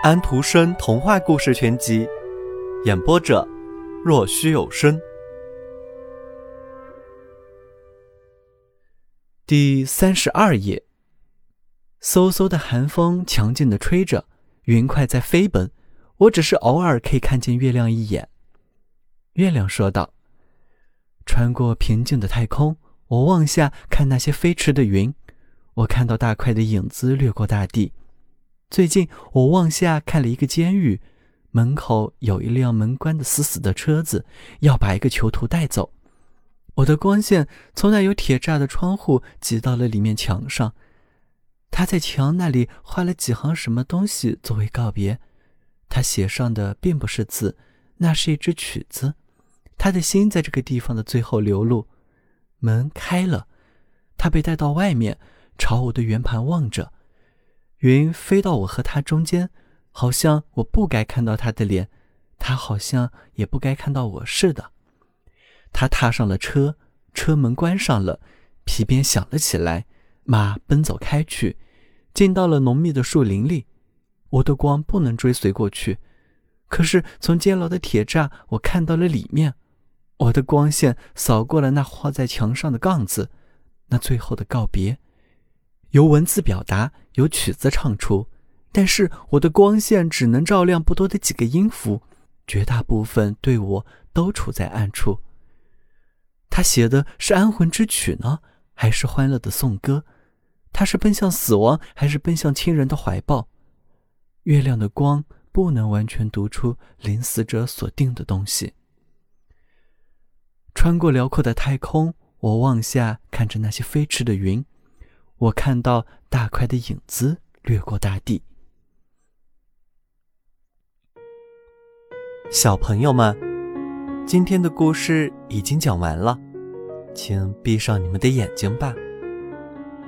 安徒生童话故事全集，演播者：若虚有声。第三十二页。嗖嗖的寒风强劲的吹着，云块在飞奔，我只是偶尔可以看见月亮一眼。月亮说道：“穿过平静的太空，我望下看那些飞驰的云，我看到大块的影子掠过大地。”最近，我往下看了一个监狱，门口有一辆门关的死死的车子，要把一个囚徒带走。我的光线从那有铁栅的窗户挤到了里面墙上，他在墙那里画了几行什么东西作为告别。他写上的并不是字，那是一支曲子。他的心在这个地方的最后流露。门开了，他被带到外面，朝我的圆盘望着。云飞到我和他中间，好像我不该看到他的脸，他好像也不该看到我似的。他踏上了车，车门关上了，皮鞭响了起来，马奔走开去，进到了浓密的树林里。我的光不能追随过去，可是从监牢的铁栅，我看到了里面。我的光线扫过了那画在墙上的杠子，那最后的告别。由文字表达，由曲子唱出，但是我的光线只能照亮不多的几个音符，绝大部分对我都处在暗处。他写的是安魂之曲呢，还是欢乐的颂歌？他是奔向死亡，还是奔向亲人的怀抱？月亮的光不能完全读出临死者所定的东西。穿过辽阔的太空，我望下看着那些飞驰的云。我看到大块的影子掠过大地。小朋友们，今天的故事已经讲完了，请闭上你们的眼睛吧，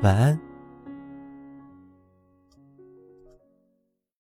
晚安。